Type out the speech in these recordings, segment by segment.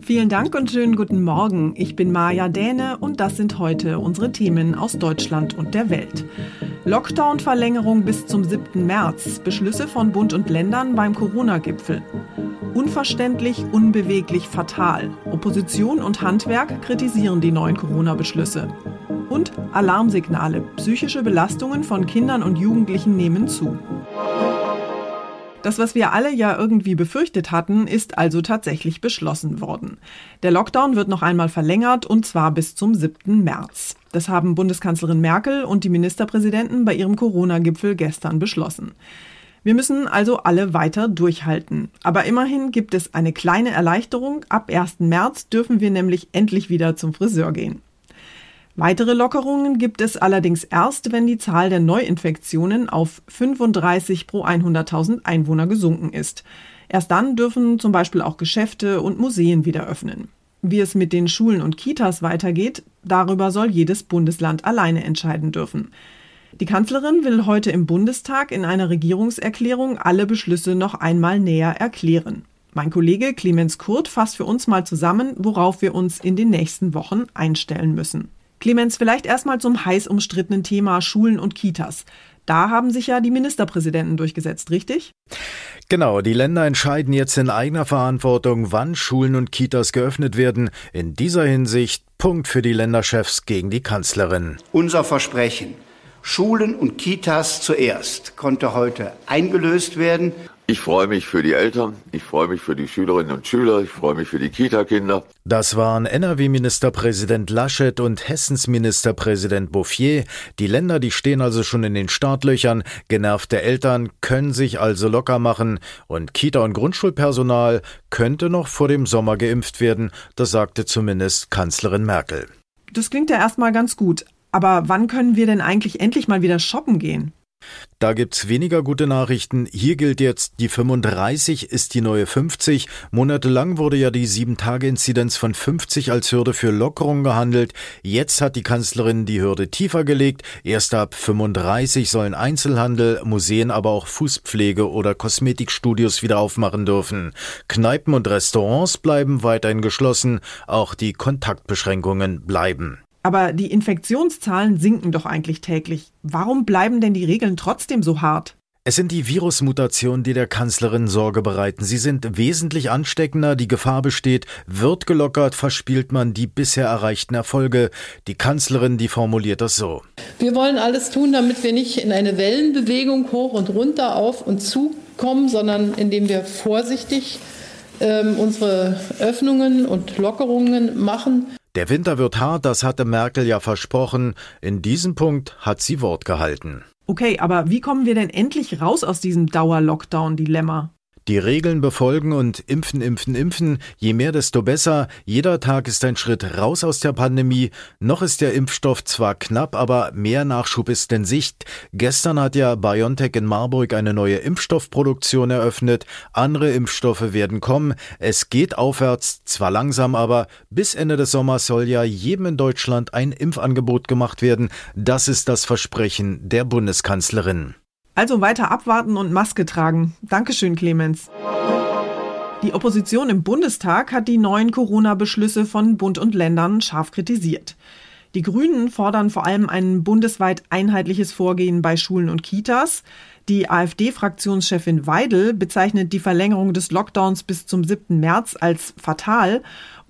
Vielen Dank und schönen guten Morgen. Ich bin Maja Däne und das sind heute unsere Themen aus Deutschland und der Welt. Lockdown-Verlängerung bis zum 7. März. Beschlüsse von Bund und Ländern beim Corona-Gipfel. Unverständlich, unbeweglich, fatal. Opposition und Handwerk kritisieren die neuen Corona-Beschlüsse. Und Alarmsignale. Psychische Belastungen von Kindern und Jugendlichen nehmen zu. Das, was wir alle ja irgendwie befürchtet hatten, ist also tatsächlich beschlossen worden. Der Lockdown wird noch einmal verlängert und zwar bis zum 7. März. Das haben Bundeskanzlerin Merkel und die Ministerpräsidenten bei ihrem Corona-Gipfel gestern beschlossen. Wir müssen also alle weiter durchhalten. Aber immerhin gibt es eine kleine Erleichterung. Ab 1. März dürfen wir nämlich endlich wieder zum Friseur gehen. Weitere Lockerungen gibt es allerdings erst, wenn die Zahl der Neuinfektionen auf 35 pro 100.000 Einwohner gesunken ist. Erst dann dürfen zum Beispiel auch Geschäfte und Museen wieder öffnen. Wie es mit den Schulen und Kitas weitergeht, darüber soll jedes Bundesland alleine entscheiden dürfen. Die Kanzlerin will heute im Bundestag in einer Regierungserklärung alle Beschlüsse noch einmal näher erklären. Mein Kollege Clemens Kurt fasst für uns mal zusammen, worauf wir uns in den nächsten Wochen einstellen müssen. Clemens, vielleicht erstmal zum heiß umstrittenen Thema Schulen und Kitas. Da haben sich ja die Ministerpräsidenten durchgesetzt, richtig? Genau, die Länder entscheiden jetzt in eigener Verantwortung, wann Schulen und Kitas geöffnet werden. In dieser Hinsicht Punkt für die Länderchefs gegen die Kanzlerin. Unser Versprechen, Schulen und Kitas zuerst, konnte heute eingelöst werden. Ich freue mich für die Eltern, ich freue mich für die Schülerinnen und Schüler, ich freue mich für die Kita-Kinder. Das waren NRW-Ministerpräsident Laschet und Hessens Ministerpräsident Bouffier. Die Länder, die stehen also schon in den Startlöchern. Genervte Eltern können sich also locker machen und Kita- und Grundschulpersonal könnte noch vor dem Sommer geimpft werden. Das sagte zumindest Kanzlerin Merkel. Das klingt ja erstmal ganz gut. Aber wann können wir denn eigentlich endlich mal wieder shoppen gehen? Da gibt's weniger gute Nachrichten. Hier gilt jetzt, die 35 ist die neue 50. Monatelang wurde ja die 7-Tage-Inzidenz von 50 als Hürde für Lockerung gehandelt. Jetzt hat die Kanzlerin die Hürde tiefer gelegt. Erst ab 35 sollen Einzelhandel, Museen, aber auch Fußpflege oder Kosmetikstudios wieder aufmachen dürfen. Kneipen und Restaurants bleiben weiterhin geschlossen. Auch die Kontaktbeschränkungen bleiben. Aber die Infektionszahlen sinken doch eigentlich täglich. Warum bleiben denn die Regeln trotzdem so hart? Es sind die Virusmutationen, die der Kanzlerin Sorge bereiten. Sie sind wesentlich ansteckender, die Gefahr besteht, wird gelockert, verspielt man die bisher erreichten Erfolge. Die Kanzlerin, die formuliert das so. Wir wollen alles tun, damit wir nicht in eine Wellenbewegung hoch und runter auf und zu kommen, sondern indem wir vorsichtig ähm, unsere Öffnungen und Lockerungen machen. Der Winter wird hart, das hatte Merkel ja versprochen. In diesem Punkt hat sie Wort gehalten. Okay, aber wie kommen wir denn endlich raus aus diesem Dauer-Lockdown-Dilemma? Die Regeln befolgen und impfen, impfen, impfen. Je mehr, desto besser. Jeder Tag ist ein Schritt raus aus der Pandemie. Noch ist der Impfstoff zwar knapp, aber mehr Nachschub ist in Sicht. Gestern hat ja BioNTech in Marburg eine neue Impfstoffproduktion eröffnet. Andere Impfstoffe werden kommen. Es geht aufwärts, zwar langsam, aber bis Ende des Sommers soll ja jedem in Deutschland ein Impfangebot gemacht werden. Das ist das Versprechen der Bundeskanzlerin. Also weiter abwarten und Maske tragen. Dankeschön, Clemens. Die Opposition im Bundestag hat die neuen Corona-Beschlüsse von Bund und Ländern scharf kritisiert. Die Grünen fordern vor allem ein bundesweit einheitliches Vorgehen bei Schulen und Kitas. Die AfD-Fraktionschefin Weidel bezeichnet die Verlängerung des Lockdowns bis zum 7. März als fatal.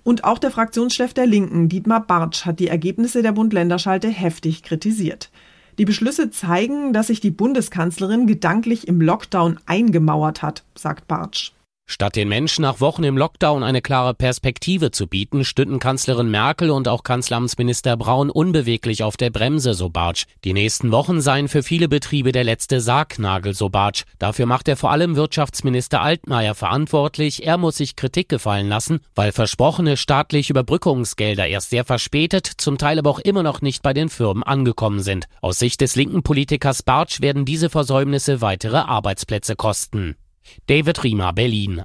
Und auch der Fraktionschef der Linken, Dietmar Bartsch, hat die Ergebnisse der Bund-Länder-Schalte heftig kritisiert. Die Beschlüsse zeigen, dass sich die Bundeskanzlerin gedanklich im Lockdown eingemauert hat, sagt Bartsch. Statt den Menschen nach Wochen im Lockdown eine klare Perspektive zu bieten, stünden Kanzlerin Merkel und auch Kanzleramtsminister Braun unbeweglich auf der Bremse, so Bartsch. Die nächsten Wochen seien für viele Betriebe der letzte Sargnagel, so Bartsch. Dafür macht er vor allem Wirtschaftsminister Altmaier verantwortlich. Er muss sich Kritik gefallen lassen, weil versprochene staatliche Überbrückungsgelder erst sehr verspätet, zum Teil aber auch immer noch nicht bei den Firmen angekommen sind. Aus Sicht des linken Politikers Bartsch werden diese Versäumnisse weitere Arbeitsplätze kosten. David Riemer, Berlin.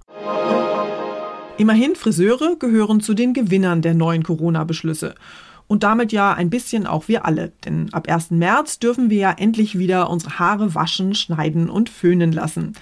Immerhin Friseure gehören zu den Gewinnern der neuen Corona-Beschlüsse. Und damit ja ein bisschen auch wir alle. Denn ab 1. März dürfen wir ja endlich wieder unsere Haare waschen, schneiden und föhnen lassen.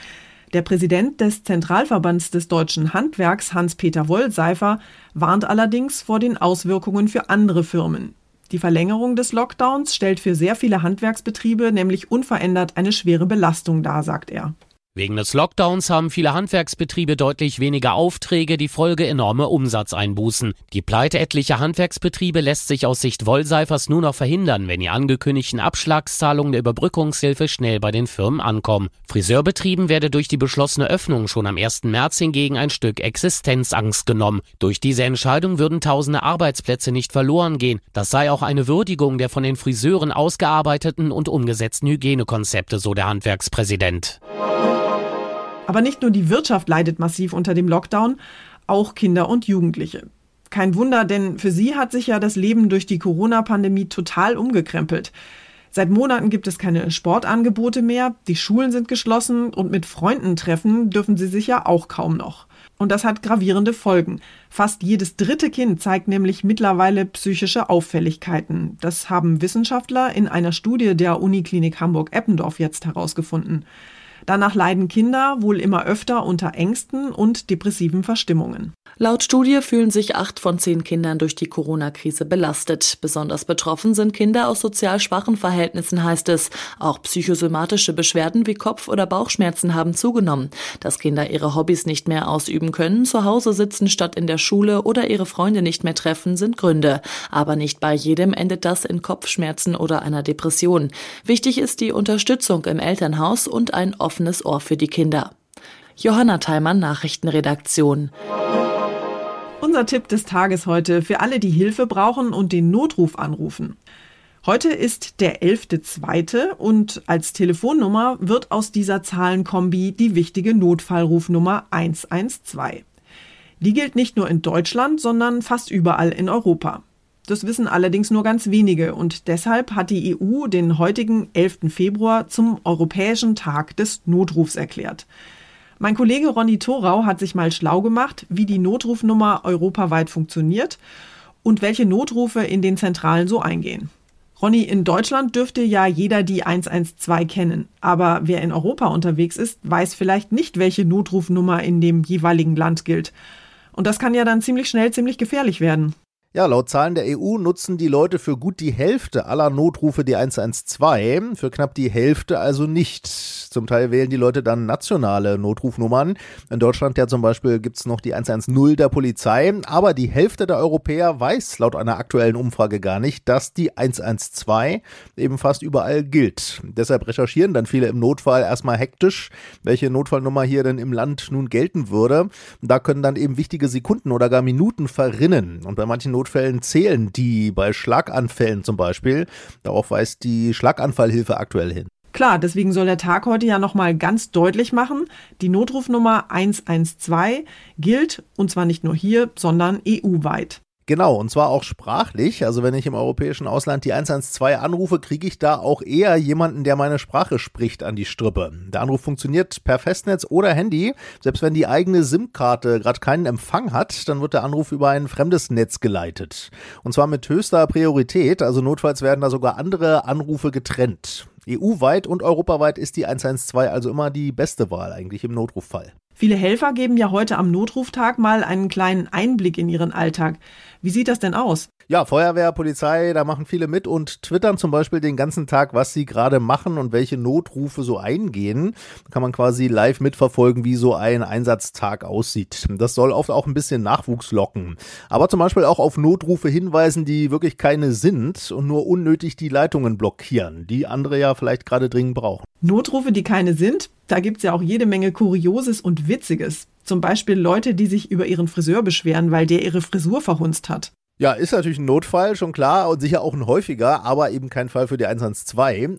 Der Präsident des Zentralverbands des deutschen Handwerks, Hans-Peter Wollseifer, warnt allerdings vor den Auswirkungen für andere Firmen. Die Verlängerung des Lockdowns stellt für sehr viele Handwerksbetriebe nämlich unverändert eine schwere Belastung dar, sagt er. Wegen des Lockdowns haben viele Handwerksbetriebe deutlich weniger Aufträge, die Folge enorme Umsatzeinbußen. Die Pleite etlicher Handwerksbetriebe lässt sich aus Sicht Wollseifers nur noch verhindern, wenn die angekündigten Abschlagszahlungen der Überbrückungshilfe schnell bei den Firmen ankommen. Friseurbetrieben werde durch die beschlossene Öffnung schon am 1. März hingegen ein Stück Existenzangst genommen. Durch diese Entscheidung würden tausende Arbeitsplätze nicht verloren gehen. Das sei auch eine Würdigung der von den Friseuren ausgearbeiteten und umgesetzten Hygienekonzepte, so der Handwerkspräsident. Aber nicht nur die Wirtschaft leidet massiv unter dem Lockdown, auch Kinder und Jugendliche. Kein Wunder, denn für sie hat sich ja das Leben durch die Corona-Pandemie total umgekrempelt. Seit Monaten gibt es keine Sportangebote mehr, die Schulen sind geschlossen und mit Freunden treffen dürfen sie sich ja auch kaum noch. Und das hat gravierende Folgen. Fast jedes dritte Kind zeigt nämlich mittlerweile psychische Auffälligkeiten. Das haben Wissenschaftler in einer Studie der Uniklinik Hamburg-Eppendorf jetzt herausgefunden. Danach leiden Kinder wohl immer öfter unter Ängsten und depressiven Verstimmungen. Laut Studie fühlen sich acht von zehn Kindern durch die Corona-Krise belastet. Besonders betroffen sind Kinder aus sozial schwachen Verhältnissen, heißt es. Auch psychosomatische Beschwerden wie Kopf- oder Bauchschmerzen haben zugenommen. Dass Kinder ihre Hobbys nicht mehr ausüben können, zu Hause sitzen statt in der Schule oder ihre Freunde nicht mehr treffen, sind Gründe. Aber nicht bei jedem endet das in Kopfschmerzen oder einer Depression. Wichtig ist die Unterstützung im Elternhaus und ein offenes Ohr für die Kinder. Johanna Theimann, Nachrichtenredaktion. Unser Tipp des Tages heute für alle, die Hilfe brauchen und den Notruf anrufen. Heute ist der 11.2. und als Telefonnummer wird aus dieser Zahlenkombi die wichtige Notfallrufnummer 112. Die gilt nicht nur in Deutschland, sondern fast überall in Europa. Das wissen allerdings nur ganz wenige und deshalb hat die EU den heutigen 11. Februar zum Europäischen Tag des Notrufs erklärt. Mein Kollege Ronny Thorau hat sich mal schlau gemacht, wie die Notrufnummer europaweit funktioniert und welche Notrufe in den Zentralen so eingehen. Ronny, in Deutschland dürfte ja jeder die 112 kennen, aber wer in Europa unterwegs ist, weiß vielleicht nicht, welche Notrufnummer in dem jeweiligen Land gilt. Und das kann ja dann ziemlich schnell ziemlich gefährlich werden. Ja, laut Zahlen der EU nutzen die Leute für gut die Hälfte aller Notrufe die 112, für knapp die Hälfte also nicht. Zum Teil wählen die Leute dann nationale Notrufnummern. In Deutschland ja zum Beispiel gibt's noch die 110 der Polizei, aber die Hälfte der Europäer weiß laut einer aktuellen Umfrage gar nicht, dass die 112 eben fast überall gilt. Deshalb recherchieren dann viele im Notfall erstmal hektisch, welche Notfallnummer hier denn im Land nun gelten würde. Da können dann eben wichtige Sekunden oder gar Minuten verrinnen. Und bei manchen Notfällen zählen die bei Schlaganfällen zum Beispiel. Darauf weist die Schlaganfallhilfe aktuell hin. Klar, deswegen soll der Tag heute ja nochmal ganz deutlich machen, die Notrufnummer 112 gilt, und zwar nicht nur hier, sondern EU-weit. Genau, und zwar auch sprachlich. Also wenn ich im europäischen Ausland die 112 anrufe, kriege ich da auch eher jemanden, der meine Sprache spricht, an die Strippe. Der Anruf funktioniert per Festnetz oder Handy. Selbst wenn die eigene SIM-Karte gerade keinen Empfang hat, dann wird der Anruf über ein fremdes Netz geleitet. Und zwar mit höchster Priorität. Also notfalls werden da sogar andere Anrufe getrennt. EU-weit und europaweit ist die 112 also immer die beste Wahl eigentlich im Notruffall. Viele Helfer geben ja heute am Notruftag mal einen kleinen Einblick in ihren Alltag. Wie sieht das denn aus? Ja, Feuerwehr, Polizei, da machen viele mit und twittern zum Beispiel den ganzen Tag, was sie gerade machen und welche Notrufe so eingehen. Da kann man quasi live mitverfolgen, wie so ein Einsatztag aussieht. Das soll oft auch ein bisschen Nachwuchs locken. Aber zum Beispiel auch auf Notrufe hinweisen, die wirklich keine sind und nur unnötig die Leitungen blockieren, die andere ja vielleicht gerade dringend brauchen. Notrufe, die keine sind, da gibt's ja auch jede Menge Kurioses und Witziges. Zum Beispiel Leute, die sich über ihren Friseur beschweren, weil der ihre Frisur verhunzt hat. Ja, ist natürlich ein Notfall, schon klar, und sicher auch ein häufiger, aber eben kein Fall für die 112.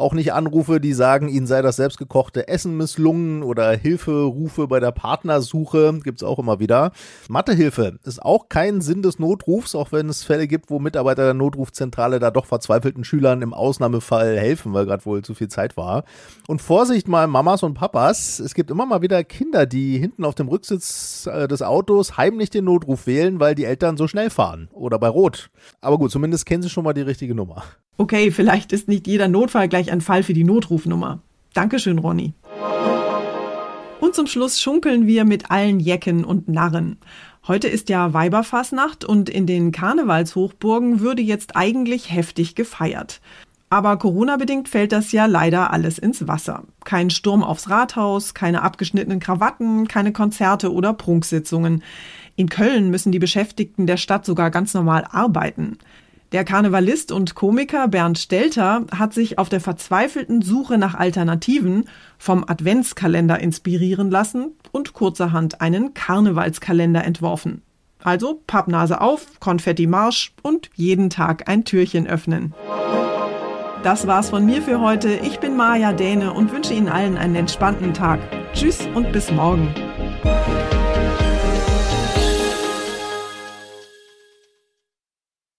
Auch nicht Anrufe, die sagen, ihnen sei das selbstgekochte Essen misslungen oder Hilferufe bei der Partnersuche, gibt's auch immer wieder. Mathehilfe ist auch kein Sinn des Notrufs, auch wenn es Fälle gibt, wo Mitarbeiter der Notrufzentrale da doch verzweifelten Schülern im Ausnahmefall helfen, weil gerade wohl zu viel Zeit war. Und Vorsicht mal, Mamas und Papas, es gibt immer mal wieder Kinder, die hinten auf dem Rücksitz äh, des Autos heimlich den Notruf wählen, weil die Eltern so schnell fahren oder bei Rot. Aber gut, zumindest kennen Sie schon mal die richtige Nummer. Okay, vielleicht ist nicht jeder Notfall ein Fall für die Notrufnummer. Dankeschön, Ronny. Und zum Schluss schunkeln wir mit allen Jecken und Narren. Heute ist ja Weiberfassnacht und in den Karnevalshochburgen würde jetzt eigentlich heftig gefeiert. Aber Corona-bedingt fällt das ja leider alles ins Wasser. Kein Sturm aufs Rathaus, keine abgeschnittenen Krawatten, keine Konzerte oder Prunksitzungen. In Köln müssen die Beschäftigten der Stadt sogar ganz normal arbeiten. Der Karnevalist und Komiker Bernd Stelter hat sich auf der verzweifelten Suche nach Alternativen vom Adventskalender inspirieren lassen und kurzerhand einen Karnevalskalender entworfen. Also Pappnase auf, Konfetti Marsch und jeden Tag ein Türchen öffnen. Das war's von mir für heute. Ich bin Maja Däne und wünsche Ihnen allen einen entspannten Tag. Tschüss und bis morgen.